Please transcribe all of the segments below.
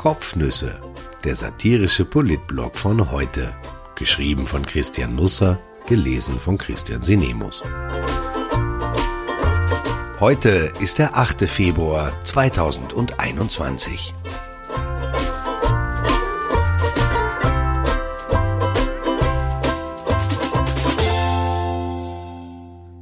Kopfnüsse, der satirische Politblog von heute. Geschrieben von Christian Nusser, gelesen von Christian Sinemus. Heute ist der 8. Februar 2021.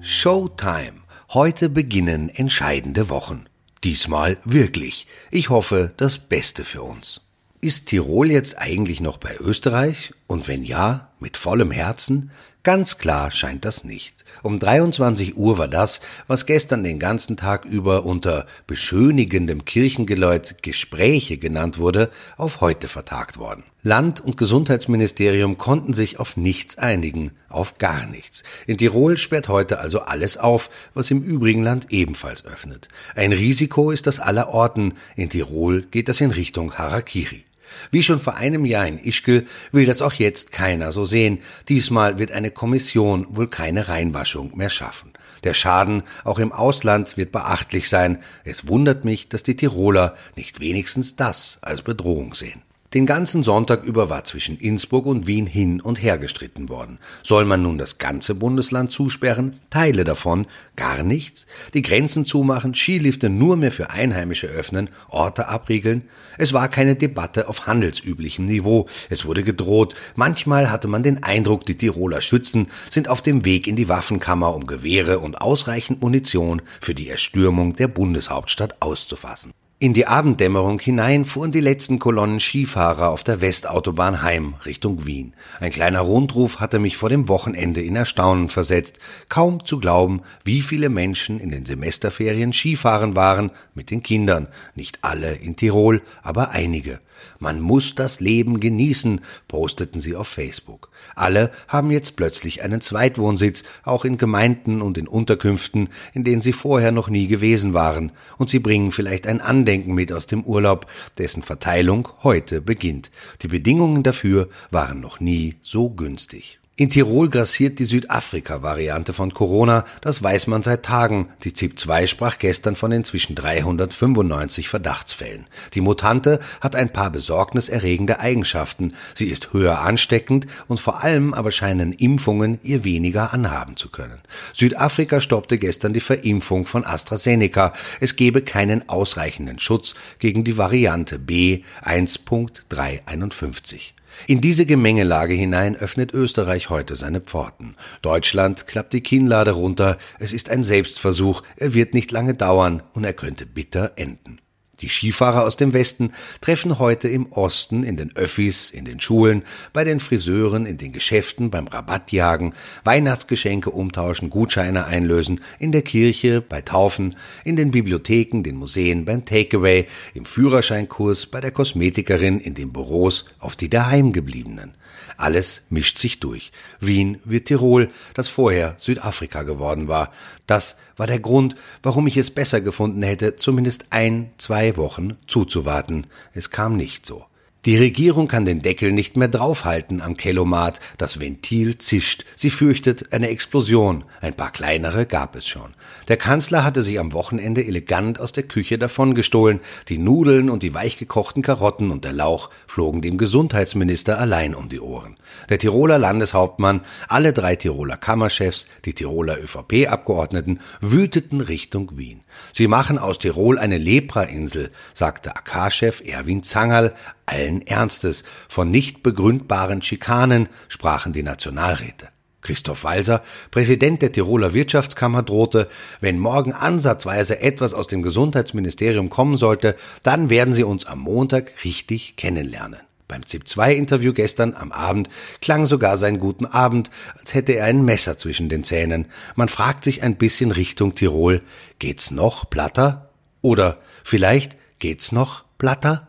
Showtime. Heute beginnen entscheidende Wochen. Diesmal wirklich. Ich hoffe, das Beste für uns. Ist Tirol jetzt eigentlich noch bei Österreich? Und wenn ja, mit vollem Herzen? Ganz klar scheint das nicht. Um 23 Uhr war das, was gestern den ganzen Tag über unter beschönigendem Kirchengeläut Gespräche genannt wurde, auf heute vertagt worden. Land- und Gesundheitsministerium konnten sich auf nichts einigen, auf gar nichts. In Tirol sperrt heute also alles auf, was im übrigen Land ebenfalls öffnet. Ein Risiko ist das aller Orten. In Tirol geht das in Richtung Harakiri. Wie schon vor einem Jahr in Ischgl will das auch jetzt keiner so sehen. Diesmal wird eine Kommission wohl keine Reinwaschung mehr schaffen. Der Schaden auch im Ausland wird beachtlich sein. Es wundert mich, dass die Tiroler nicht wenigstens das als Bedrohung sehen. Den ganzen Sonntag über war zwischen Innsbruck und Wien hin und her gestritten worden. Soll man nun das ganze Bundesland zusperren? Teile davon? Gar nichts? Die Grenzen zumachen? Skilifte nur mehr für Einheimische öffnen? Orte abriegeln? Es war keine Debatte auf handelsüblichem Niveau. Es wurde gedroht. Manchmal hatte man den Eindruck, die Tiroler Schützen sind auf dem Weg in die Waffenkammer, um Gewehre und ausreichend Munition für die Erstürmung der Bundeshauptstadt auszufassen. In die Abenddämmerung hinein fuhren die letzten Kolonnen Skifahrer auf der Westautobahn heim Richtung Wien. Ein kleiner Rundruf hatte mich vor dem Wochenende in Erstaunen versetzt. Kaum zu glauben, wie viele Menschen in den Semesterferien Skifahren waren mit den Kindern. Nicht alle in Tirol, aber einige. Man muss das Leben genießen, posteten sie auf Facebook. Alle haben jetzt plötzlich einen Zweitwohnsitz, auch in Gemeinden und in Unterkünften, in denen sie vorher noch nie gewesen waren, und sie bringen vielleicht ein Andenken mit aus dem Urlaub, dessen Verteilung heute beginnt. Die Bedingungen dafür waren noch nie so günstig. In Tirol grassiert die Südafrika-Variante von Corona, das weiß man seit Tagen. Die ZIP-2 sprach gestern von inzwischen 395 Verdachtsfällen. Die Mutante hat ein paar besorgniserregende Eigenschaften. Sie ist höher ansteckend und vor allem aber scheinen Impfungen ihr weniger anhaben zu können. Südafrika stoppte gestern die Verimpfung von AstraZeneca. Es gebe keinen ausreichenden Schutz gegen die Variante B 1.351. In diese Gemengelage hinein öffnet Österreich heute seine Pforten. Deutschland klappt die Kinnlade runter. Es ist ein Selbstversuch. Er wird nicht lange dauern und er könnte bitter enden. Die Skifahrer aus dem Westen treffen heute im Osten, in den Öffis, in den Schulen, bei den Friseuren, in den Geschäften, beim Rabattjagen, Weihnachtsgeschenke umtauschen, Gutscheine einlösen, in der Kirche, bei Taufen, in den Bibliotheken, den Museen, beim Takeaway, im Führerscheinkurs, bei der Kosmetikerin, in den Büros, auf die Daheimgebliebenen. Alles mischt sich durch. Wien wird Tirol, das vorher Südafrika geworden war. Das war der Grund, warum ich es besser gefunden hätte, zumindest ein, zwei Wochen zuzuwarten. Es kam nicht so. Die Regierung kann den Deckel nicht mehr draufhalten am Kellomat, das Ventil zischt, sie fürchtet eine Explosion, ein paar kleinere gab es schon. Der Kanzler hatte sich am Wochenende elegant aus der Küche davongestohlen, die Nudeln und die weichgekochten Karotten und der Lauch flogen dem Gesundheitsminister allein um die Ohren. Der Tiroler Landeshauptmann, alle drei Tiroler Kammerchefs, die Tiroler ÖVP-Abgeordneten wüteten Richtung Wien. Sie machen aus Tirol eine Leprainsel, sagte AK-Chef Erwin Zangerl Ernstes. Von nicht begründbaren Schikanen sprachen die Nationalräte. Christoph Walser, Präsident der Tiroler Wirtschaftskammer, drohte, wenn morgen ansatzweise etwas aus dem Gesundheitsministerium kommen sollte, dann werden sie uns am Montag richtig kennenlernen. Beim ZIP-2-Interview gestern am Abend klang sogar sein Guten Abend, als hätte er ein Messer zwischen den Zähnen. Man fragt sich ein bisschen Richtung Tirol, geht's noch platter? Oder vielleicht geht's noch platter?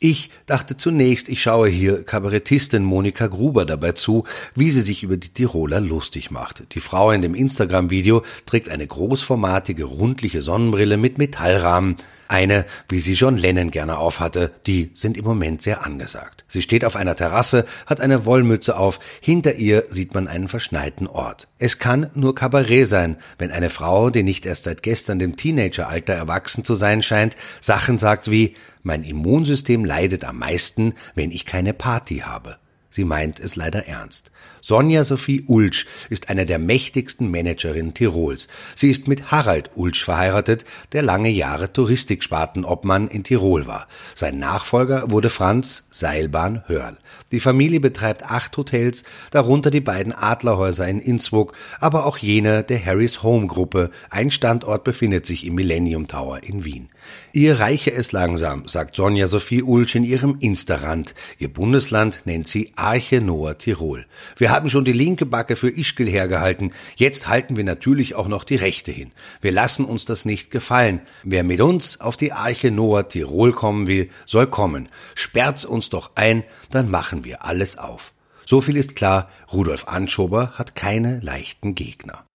Ich dachte zunächst, ich schaue hier Kabarettistin Monika Gruber dabei zu, wie sie sich über die Tiroler lustig macht. Die Frau in dem Instagram-Video trägt eine großformatige, rundliche Sonnenbrille mit Metallrahmen. Eine, wie sie John Lennon gerne aufhatte, die sind im Moment sehr angesagt. Sie steht auf einer Terrasse, hat eine Wollmütze auf, hinter ihr sieht man einen verschneiten Ort. Es kann nur Kabarett sein, wenn eine Frau, die nicht erst seit gestern dem Teenageralter erwachsen zu sein scheint, Sachen sagt wie, mein Immunsystem leidet am meisten, wenn ich keine Party habe. Sie meint es leider ernst. Sonja Sophie Ulsch ist eine der mächtigsten Managerinnen Tirols. Sie ist mit Harald Ulsch verheiratet, der lange Jahre Touristikspartenobmann in Tirol war. Sein Nachfolger wurde Franz Seilbahn Hörl. Die Familie betreibt acht Hotels, darunter die beiden Adlerhäuser in Innsbruck, aber auch jene der Harrys Home Gruppe. Ein Standort befindet sich im Millennium Tower in Wien. Ihr reiche es langsam, sagt Sonja Sophie Ulsch in ihrem Insta-Rand. Ihr Bundesland nennt sie Arche Noah Tirol. Wir haben schon die linke Backe für Ischgl hergehalten. Jetzt halten wir natürlich auch noch die rechte hin. Wir lassen uns das nicht gefallen. Wer mit uns auf die Arche Noah Tirol kommen will, soll kommen. Sperrt's uns doch ein, dann machen wir alles auf. So viel ist klar, Rudolf Anschober hat keine leichten Gegner.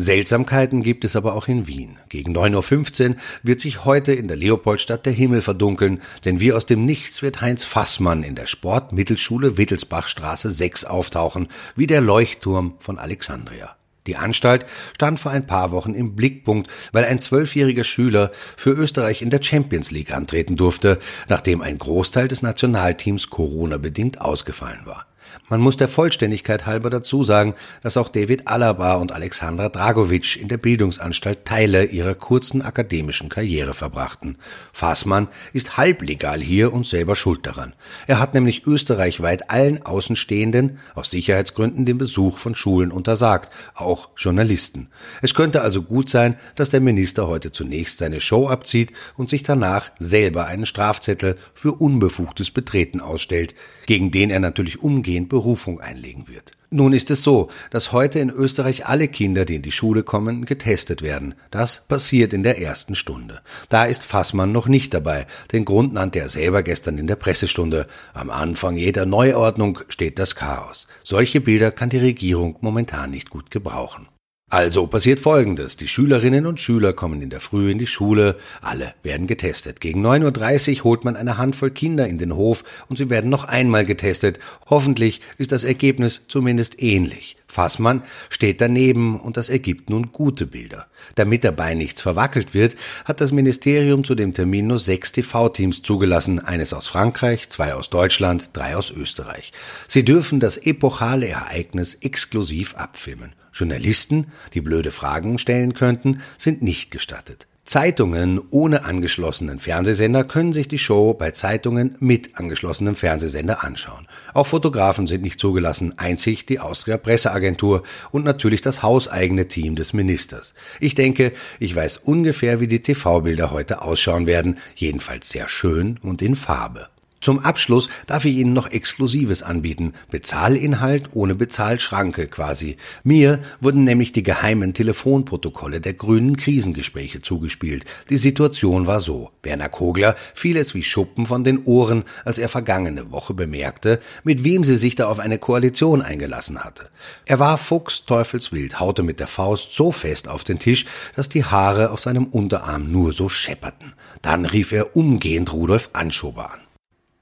Seltsamkeiten gibt es aber auch in Wien. Gegen 9.15 Uhr wird sich heute in der Leopoldstadt der Himmel verdunkeln, denn wie aus dem Nichts wird Heinz Fassmann in der Sportmittelschule Wittelsbachstraße 6 auftauchen, wie der Leuchtturm von Alexandria. Die Anstalt stand vor ein paar Wochen im Blickpunkt, weil ein zwölfjähriger Schüler für Österreich in der Champions League antreten durfte, nachdem ein Großteil des Nationalteams Corona-bedingt ausgefallen war. Man muss der Vollständigkeit halber dazu sagen, dass auch David Alaba und Alexandra Dragovic in der Bildungsanstalt Teile ihrer kurzen akademischen Karriere verbrachten. Fassmann ist halblegal hier und selber schuld daran. Er hat nämlich österreichweit allen Außenstehenden aus Sicherheitsgründen den Besuch von Schulen untersagt, auch Journalisten. Es könnte also gut sein, dass der Minister heute zunächst seine Show abzieht und sich danach selber einen Strafzettel für unbefugtes Betreten ausstellt, gegen den er natürlich umgehend Berufung einlegen wird. Nun ist es so, dass heute in Österreich alle Kinder, die in die Schule kommen, getestet werden. Das passiert in der ersten Stunde. Da ist Fassmann noch nicht dabei. Den Grund nannte er selber gestern in der Pressestunde. Am Anfang jeder Neuordnung steht das Chaos. Solche Bilder kann die Regierung momentan nicht gut gebrauchen. Also passiert Folgendes. Die Schülerinnen und Schüler kommen in der Früh in die Schule. Alle werden getestet. Gegen 9.30 Uhr holt man eine Handvoll Kinder in den Hof und sie werden noch einmal getestet. Hoffentlich ist das Ergebnis zumindest ähnlich. Fassmann steht daneben und das ergibt nun gute Bilder. Damit dabei nichts verwackelt wird, hat das Ministerium zu dem Termin nur sechs TV-Teams zugelassen, eines aus Frankreich, zwei aus Deutschland, drei aus Österreich. Sie dürfen das epochale Ereignis exklusiv abfilmen. Journalisten, die blöde Fragen stellen könnten, sind nicht gestattet. Zeitungen ohne angeschlossenen Fernsehsender können sich die Show bei Zeitungen mit angeschlossenem Fernsehsender anschauen. Auch Fotografen sind nicht zugelassen, einzig die Austria Presseagentur und natürlich das hauseigene Team des Ministers. Ich denke, ich weiß ungefähr, wie die TV-Bilder heute ausschauen werden, jedenfalls sehr schön und in Farbe. Zum Abschluss darf ich Ihnen noch Exklusives anbieten. Bezahlinhalt ohne Bezahlschranke quasi. Mir wurden nämlich die geheimen Telefonprotokolle der grünen Krisengespräche zugespielt. Die Situation war so. Werner Kogler fiel es wie Schuppen von den Ohren, als er vergangene Woche bemerkte, mit wem sie sich da auf eine Koalition eingelassen hatte. Er war fuchsteufelswild, haute mit der Faust so fest auf den Tisch, dass die Haare auf seinem Unterarm nur so schepperten. Dann rief er umgehend Rudolf Anschober an.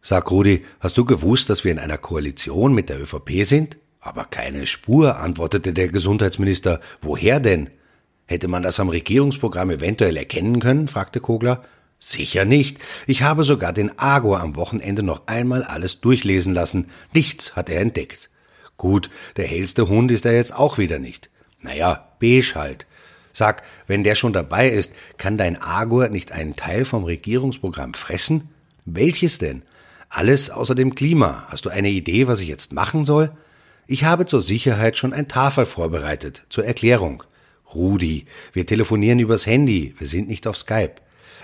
Sag Rudi, hast du gewusst, dass wir in einer Koalition mit der ÖVP sind? Aber keine Spur, antwortete der Gesundheitsminister. Woher denn? Hätte man das am Regierungsprogramm eventuell erkennen können? fragte Kogler. Sicher nicht. Ich habe sogar den Agor am Wochenende noch einmal alles durchlesen lassen. Nichts hat er entdeckt. Gut, der hellste Hund ist er jetzt auch wieder nicht. Naja, beige halt. Sag, wenn der schon dabei ist, kann dein Agor nicht einen Teil vom Regierungsprogramm fressen? Welches denn? Alles außer dem Klima. Hast du eine Idee, was ich jetzt machen soll? Ich habe zur Sicherheit schon ein Tafel vorbereitet, zur Erklärung. Rudi, wir telefonieren übers Handy, wir sind nicht auf Skype.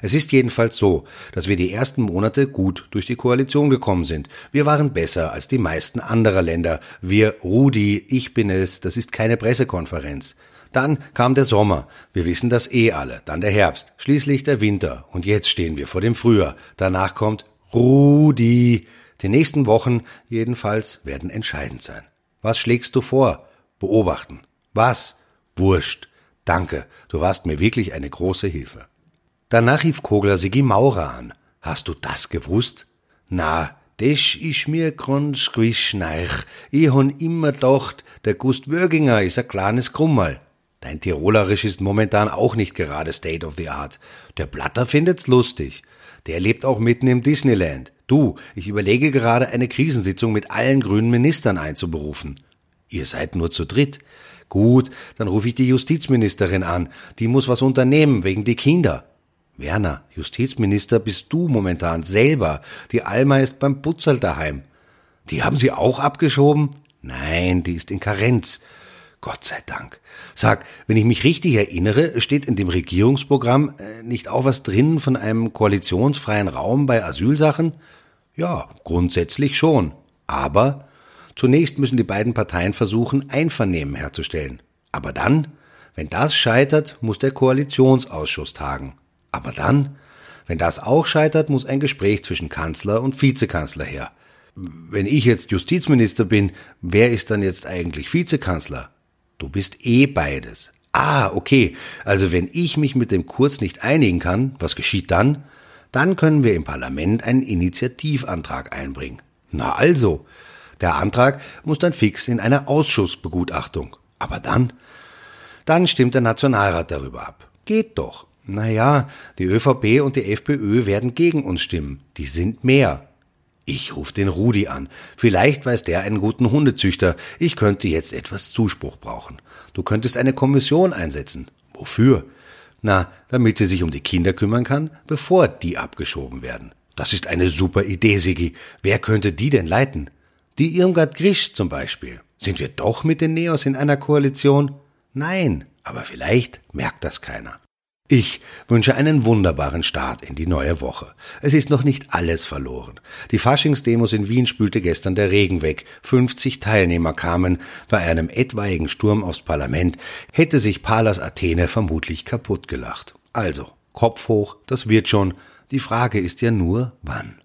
Es ist jedenfalls so, dass wir die ersten Monate gut durch die Koalition gekommen sind. Wir waren besser als die meisten anderer Länder. Wir, Rudi, ich bin es, das ist keine Pressekonferenz. Dann kam der Sommer, wir wissen das eh alle, dann der Herbst, schließlich der Winter und jetzt stehen wir vor dem Frühjahr. Danach kommt Rudi, die nächsten Wochen jedenfalls werden entscheidend sein. Was schlägst du vor? Beobachten. Was? Wurscht. Danke, du warst mir wirklich eine große Hilfe. Danach rief Kogler Sigi Maurer an. Hast du das gewusst? Na, das ist mir ganz gewiss neich. Ich han immer gedacht, der Gust Wöginger is ein kleines Krummerl. Dein Tirolerisch ist momentan auch nicht gerade State of the Art. Der Blatter findet's lustig. Der lebt auch mitten im Disneyland. Du, ich überlege gerade eine Krisensitzung mit allen grünen Ministern einzuberufen. Ihr seid nur zu dritt. Gut, dann rufe ich die Justizministerin an. Die muss was unternehmen wegen die Kinder. Werner, Justizminister bist du momentan selber. Die Alma ist beim Putzerl daheim. Die haben sie auch abgeschoben? Nein, die ist in Karenz. Gott sei Dank. Sag, wenn ich mich richtig erinnere, steht in dem Regierungsprogramm äh, nicht auch was drin von einem koalitionsfreien Raum bei Asylsachen? Ja, grundsätzlich schon. Aber zunächst müssen die beiden Parteien versuchen, Einvernehmen herzustellen. Aber dann, wenn das scheitert, muss der Koalitionsausschuss tagen. Aber dann, wenn das auch scheitert, muss ein Gespräch zwischen Kanzler und Vizekanzler her. Wenn ich jetzt Justizminister bin, wer ist dann jetzt eigentlich Vizekanzler? Du bist eh beides. Ah, okay. Also wenn ich mich mit dem Kurz nicht einigen kann, was geschieht dann? Dann können wir im Parlament einen Initiativantrag einbringen. Na also, der Antrag muss dann fix in einer Ausschussbegutachtung. Aber dann? Dann stimmt der Nationalrat darüber ab. Geht doch. Naja, die ÖVP und die FPÖ werden gegen uns stimmen. Die sind mehr. Ich ruf den Rudi an. Vielleicht weiß der einen guten Hundezüchter. Ich könnte jetzt etwas Zuspruch brauchen. Du könntest eine Kommission einsetzen. Wofür? Na, damit sie sich um die Kinder kümmern kann, bevor die abgeschoben werden. Das ist eine super Idee, Sigi. Wer könnte die denn leiten? Die Irmgard Grisch zum Beispiel. Sind wir doch mit den Neos in einer Koalition? Nein, aber vielleicht merkt das keiner. Ich wünsche einen wunderbaren Start in die neue Woche. Es ist noch nicht alles verloren. Die Faschingsdemos in Wien spülte gestern der Regen weg. 50 Teilnehmer kamen. Bei einem etwaigen Sturm aufs Parlament hätte sich Palas Athene vermutlich kaputt gelacht. Also, Kopf hoch, das wird schon. Die Frage ist ja nur, wann.